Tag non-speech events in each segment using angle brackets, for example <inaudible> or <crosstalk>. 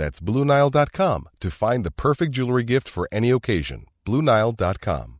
That's BlueNile.com to find the perfect jewelry gift for any occasion. BlueNile.com.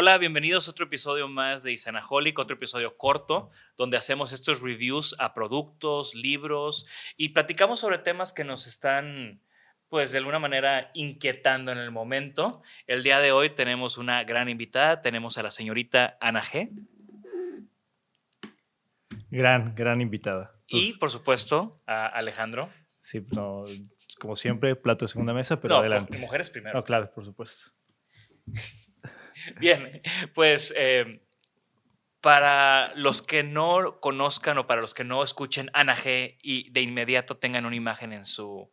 Hola, bienvenidos a otro episodio más de Isanaholic, otro episodio corto, donde hacemos estos reviews a productos, libros y platicamos sobre temas que nos están, pues de alguna manera, inquietando en el momento. El día de hoy tenemos una gran invitada, tenemos a la señorita Ana G. Gran, gran invitada. Y, por supuesto, a Alejandro. Sí, no, como siempre, plato de segunda mesa, pero no, adelante. mujeres primero. No, claro, por supuesto. <laughs> Bien, pues eh, para los que no conozcan o para los que no escuchen Ana G y de inmediato tengan una imagen en su,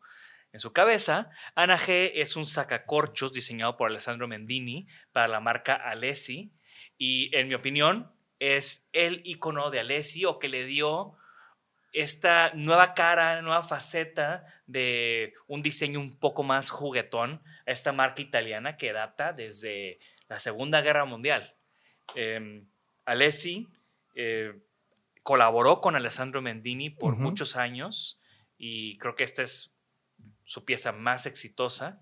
en su cabeza, Ana G es un sacacorchos diseñado por Alessandro Mendini para la marca Alessi y en mi opinión es el icono de Alessi o que le dio esta nueva cara, nueva faceta de un diseño un poco más juguetón a esta marca italiana que data desde la Segunda Guerra Mundial. Eh, Alessi eh, colaboró con Alessandro Mendini por muchos años y creo que esta es su pieza más exitosa.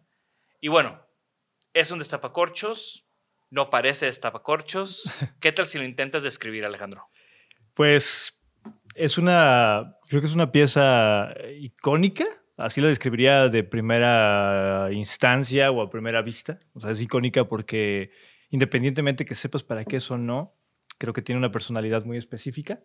Y bueno, es un destapacorchos, no parece destapacorchos. <laughs> ¿Qué tal si lo intentas describir, Alejandro? Pues es una, creo que es una pieza icónica, así lo describiría de primera instancia o a primera vista. O sea, es icónica porque independientemente que sepas para qué es o no, creo que tiene una personalidad muy específica.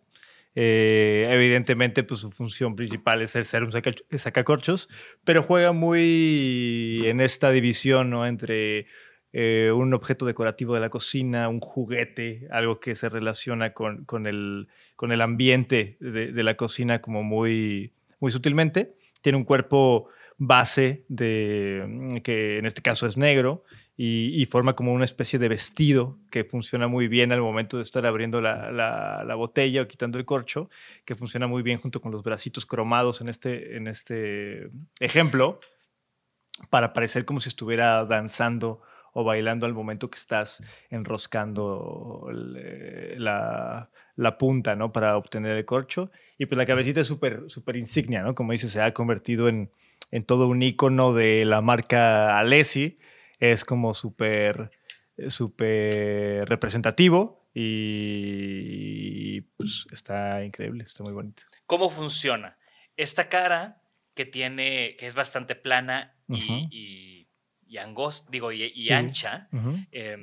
Eh, evidentemente, pues su función principal es el ser un saca- sacacorchos, pero juega muy en esta división, ¿no? Entre eh, un objeto decorativo de la cocina, un juguete, algo que se relaciona con, con el, con el ambiente de, de la cocina como muy, muy sutilmente. Tiene un cuerpo base de, mm, que en este caso es negro y, forma como una especie de vestido que funciona muy bien al momento de estar abriendo la, la- la botella o quitando el corcho, que funciona muy bien junto con los bracitos cromados en este, en este ejemplo para parecer como si estuviera danzando o bailando al momento que estás enroscando eh, la, la punta, ¿no? Para obtener el corcho. Y pues la cabecita es súper súper insignia, ¿no? Como dice, se ha convertido en, en todo un icono de la marca Alessi. Es como súper súper representativo y pues está increíble, está muy bonito. ¿Cómo funciona? Esta cara que tiene, que es bastante plana y, y angosta, digo, y, y Sí. ancha, eh,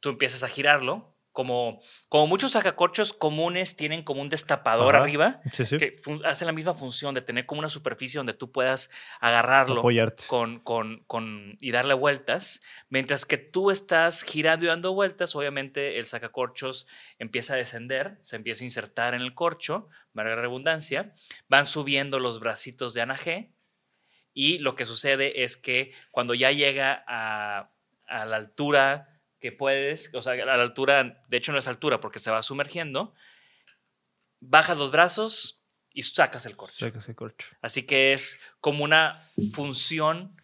tú empiezas a girarlo como, como muchos sacacorchos comunes tienen como un destapador Ajá. arriba, Sí, sí. que hace la misma función de tener como una superficie donde tú puedas agarrarlo Apoyarte. con, con, con, y darle vueltas. Mientras que tú estás girando y dando vueltas, obviamente el sacacorchos empieza a descender, se empieza a insertar en el corcho, valga la redundancia, van subiendo los bracitos de Ana G. Y lo que sucede es que cuando ya llega a, a la altura que puedes, o sea, a la altura, de hecho no es altura porque se va sumergiendo, bajas los brazos y sacas el corcho. Ese corcho. Así que es como una función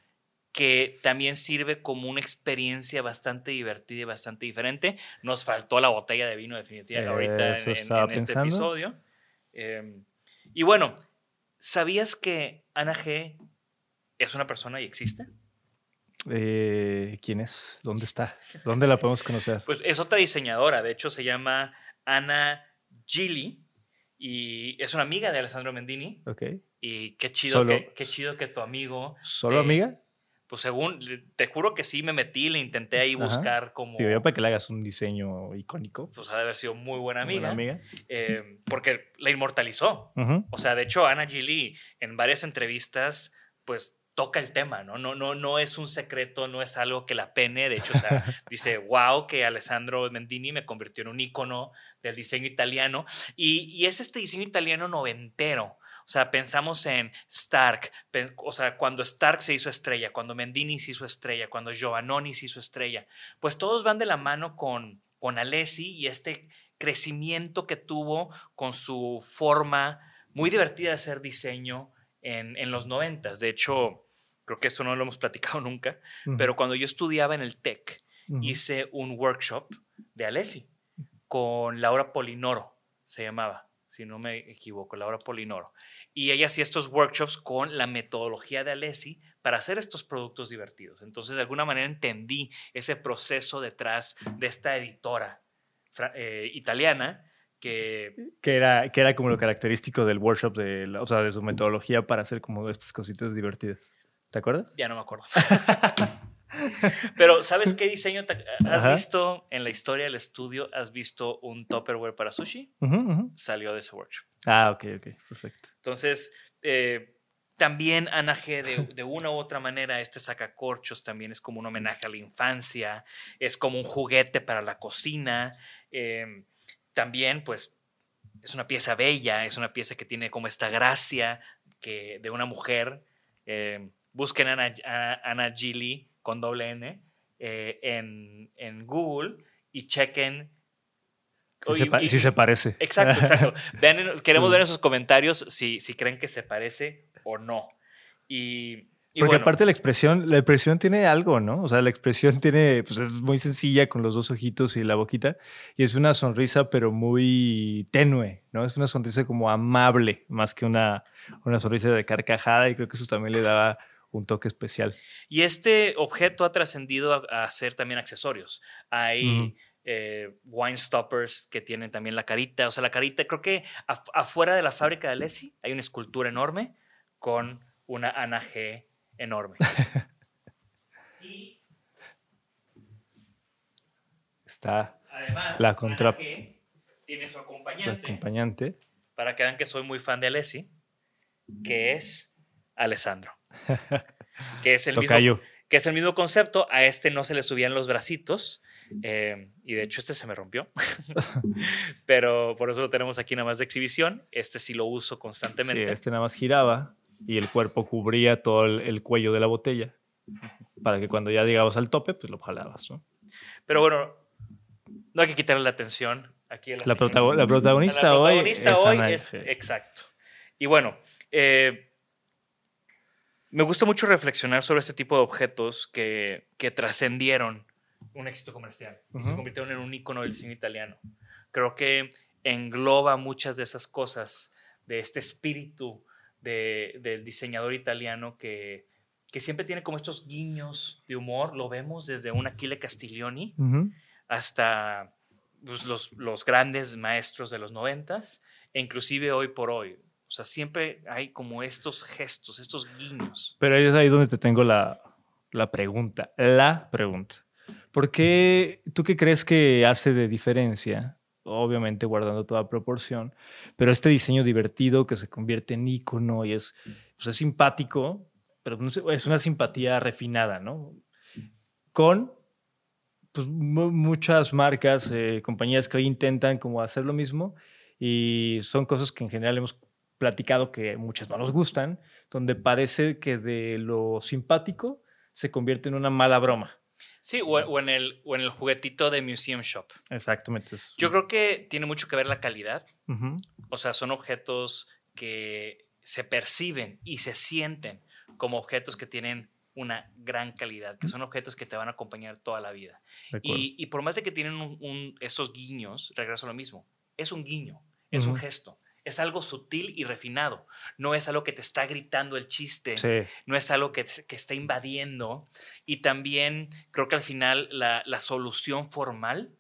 que también sirve como una experiencia bastante divertida y bastante diferente. Nos faltó la botella de vino definitiva ahorita en, este episodio. Eh, y bueno, ¿sabías que Ana G es una persona y existe? Eh, ¿Quién es? ¿Dónde está? ¿Dónde la podemos conocer? Pues es otra diseñadora, de hecho se llama Ana Gili y es una amiga de Alessandro Mendini. Ok. Y qué chido, Solo- que, qué chido que tu amigo ¿Solo te- amiga? Pues según, te juro que sí me metí, le intenté ahí Ajá. buscar como... Yo para que le hagas un diseño icónico. Pues ha de haber sido muy buena amiga. Amiga. eh, porque la inmortalizó. O sea, de hecho, Ana Gili en varias entrevistas, pues toca el tema, ¿no? No, no, no es un secreto, no es algo que la pene. De hecho, o sea, <laughs> dice, wow, que Alessandro Mendini me convirtió en un ícono del diseño italiano. Y, y es este diseño italiano noventero. O sea, pensamos en Stark, o sea, cuando Stark se hizo estrella, cuando Mendini se hizo estrella, cuando Giovannoni se hizo estrella, pues todos van de la mano con, con Alessi y este crecimiento que tuvo con su forma muy divertida de hacer diseño en, en los noventas. De hecho, creo que esto no lo hemos platicado <laughs> nunca, Ujú. pero cuando yo estudiaba en el TEC, hice un workshop de Alessi con Laura Polinoro, se llamaba, si no me equivoco, Laura Polinoro. Y ella hacía estos workshops con la metodología de Alessi para hacer estos productos divertidos. Entonces, de alguna manera entendí ese proceso detrás de esta editora eh, italiana que Que era, que era como lo característico del workshop, de, o sea, de su metodología para hacer como estas cositas divertidas. ¿Te acuerdas? ya no me acuerdo. <laughs> Pero, ¿sabes qué diseño te- has Ajá. visto en la historia del estudio? ¿Has visto un Tupperware para sushi? Salió de ese workshop. Ah, ok, ok, perfecto. Entonces, eh, también Ana G, de, de una u otra manera, este sacacorchos también es como un homenaje a la infancia, es como un juguete para la cocina. eh, también, pues, es una pieza bella, es una pieza que tiene como esta gracia que, de una mujer. Eh, busquen a- Ana Gili con doble N eh, en, en Google y chequen. Sí, se, Oye, y- sí se parece. Exacto, exacto. <laughs> Vean queremos Sí. ver en sus comentarios si, si creen que se parece o no. Y, y Porque bueno, aparte la expresión, la expresión tiene algo, ¿no? O sea, la expresión <laughs> tiene, pues es muy sencilla con los dos ojitos y la boquita. Y es una sonrisa, pero muy tenue, ¿no? Es una sonrisa como amable, más que una, una sonrisa de carcajada. Y creo que eso también le daba un toque especial. y este objeto ha trascendido a, a ser también accesorios. Hay eh, wine stoppers que tienen también la carita. O sea, la carita, creo que af- afuera de la fábrica de Alessi hay una escultura enorme con una Ana G enorme. <laughs> y Está además, La Ana contra- G tiene su acompañante. acompañante. para que vean que soy muy fan de Alessi, que es Alessandro. <laughs> Que es el, mismo, que es el mismo concepto. A este no se le subían los bracitos. eh, y de hecho, este se me rompió. <laughs> <laughs> Pero por eso lo tenemos aquí nada más de exhibición. Este sí lo uso Sí, constantemente. este nada más giraba y el cuerpo cubría todo el, el cuello de la botella para que cuando ya llegabas al tope, pues lo jalabas, ¿no? Pero bueno, no hay que quitarle la atención aquí a la, La, señora. protago- la protagonista, La hoy es exacto. Y bueno, eh, me gusta mucho reflexionar sobre este tipo de objetos que, que trascendieron un éxito comercial y se convirtieron en un icono del cine italiano. Creo que engloba muchas de esas cosas, de este espíritu de- del diseñador italiano que, que siempre tiene como estos guiños de humor. Lo vemos desde un Achille Castiglioni hasta pues, los, los grandes maestros de los noventas, e inclusive hoy por hoy. O sea, siempre hay como estos gestos, estos guiños. Pero es ahí donde te tengo la, la pregunta, la pregunta. ¿Por qué, tú qué crees que hace de diferencia? Obviamente guardando toda proporción, pero este diseño divertido que se convierte en icono y es, pues es simpático, pero es una simpatía refinada, ¿no? Con pues, muchas marcas, eh, compañías que hoy intentan como hacer lo mismo y son cosas que en general hemos platicado que muchas no nos gustan, donde parece que de lo simpático se convierte en una mala broma. Sí, o, en el, o en el juguetito de Museum Shop. Exactamente. Yo creo que tiene mucho que ver la calidad. O sea, son objetos que se perciben y se sienten como objetos que tienen una gran calidad, que son objetos que te van a acompañar toda la vida. Y, por más de que tienen un, esos guiños, regreso a lo mismo, es un guiño, es un gesto es algo sutil y refinado. No es algo que te está gritando el chiste. No es algo que, que, está invadiendo. Y también creo que al final la, solución formal,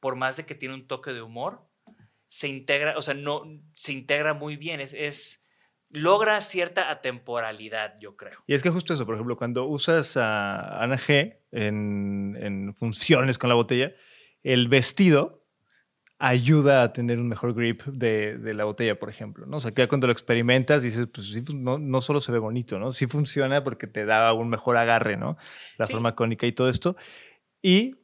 por más de que tiene un toque de humor, se integra, o sea, no, se integra muy bien. Es, es logra cierta atemporalidad, yo creo. Y es que justo eso, por ejemplo, cuando usas a Ana G en, en funciones con la botella, el vestido ayuda a tener un mejor grip de, de, la botella, por ejemplo, ¿no? O sea, que cuando lo experimentas dices, pues sí, pues, no, no, solo se ve bonito, ¿no? Sí funciona porque te da un mejor agarre, ¿no? La forma cónica y todo esto. Y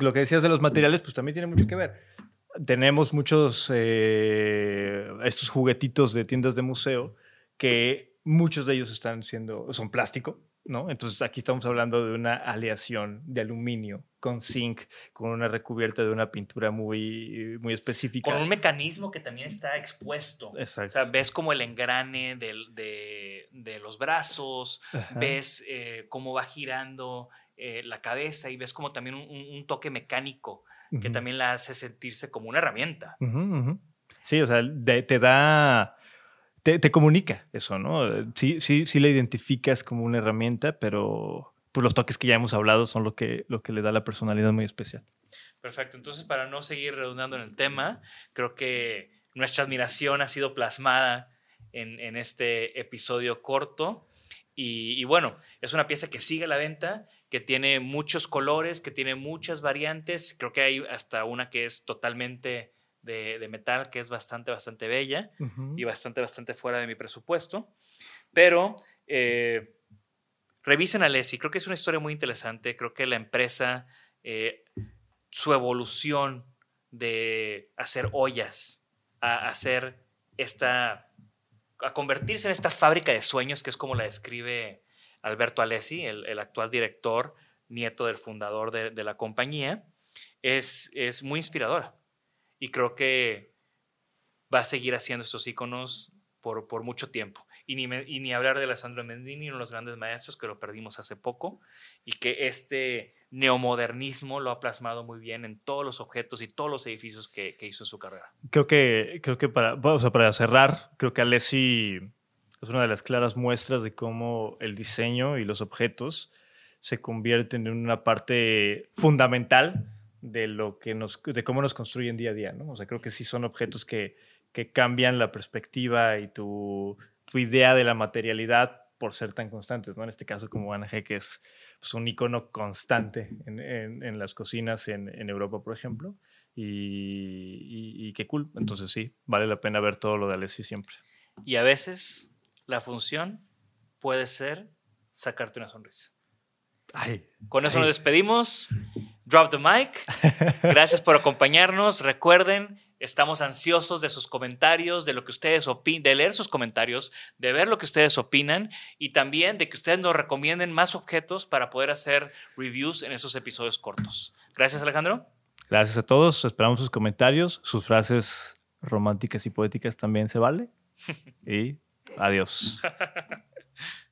lo que decías de los materiales, pues también tiene mucho que ver. Tenemos muchos, eh, estos juguetitos de tiendas de museo que muchos de ellos están siendo, son plástico, ¿no? Entonces aquí estamos hablando de una aleación de aluminio con zinc, con una recubierta de una pintura muy, muy específica. Con un mecanismo que también está expuesto. Exacto. O sea, ves como el engrane de, de, los brazos, ves eh, cómo va girando eh, la cabeza y ves como también un, toque mecánico que también la hace sentirse como una herramienta. Sí, o sea, te da te, comunica eso, ¿no? Sí, sí, sí la identificas como una herramienta, pero pues los toques que ya hemos hablado son lo que, lo que le da la personalidad muy especial. Perfecto. Entonces, para no seguir redundando en el tema, creo que nuestra admiración ha sido plasmada en, en este episodio corto. Y, y, bueno, es una pieza que sigue a la venta, que tiene muchos colores, que tiene muchas variantes. Creo que hay hasta una que es totalmente de, metal que es bastante, bastante bella y bastante, bastante fuera de mi presupuesto. Pero eh, revisen a Leslie, creo que es una historia muy interesante. Creo que la empresa, eh, su evolución de hacer ollas, a hacer esta, a convertirse en esta fábrica de sueños, que es como la describe Alberto Alessi, el, actual director, nieto del fundador de, de la compañía, es, es muy inspiradora. Y creo que va a seguir haciendo estos iconos por, por mucho tiempo. Y ni, y ni hablar de Alessandro Mendini, uno de los grandes maestros que lo perdimos hace poco, y que este neomodernismo lo ha plasmado muy bien en todos los objetos y todos los edificios que, que hizo en su carrera. Creo que, creo que para, o sea, para cerrar, creo que Alessi es una de las claras muestras de cómo el diseño y los objetos se convierten en una parte fundamental de lo que nos, de cómo nos construyen día a día, ¿no? O sea, creo que sí son objetos que, que cambian la perspectiva y tu, tu, idea de la materialidad por ser tan constantes, ¿no? En este caso como G, que es pues, un icono constante en, en, las cocinas en, en, Europa, por ejemplo, y, y, qué cool. Entonces sí, vale la pena ver todo lo de Alessi siempre. Y a veces la función puede ser sacarte una sonrisa. Ay, Con eso nos despedimos. Drop the mic. Gracias por acompañarnos. Recuerden, estamos ansiosos de sus comentarios, de lo que ustedes opinan, de leer sus comentarios, de ver lo que ustedes opinan y también de que ustedes nos recomienden más objetos para poder hacer reviews en esos episodios cortos. Gracias, Alejandro. Gracias a todos. Esperamos sus comentarios. Sus frases románticas y poéticas también se vale. <laughs> y adiós. <laughs>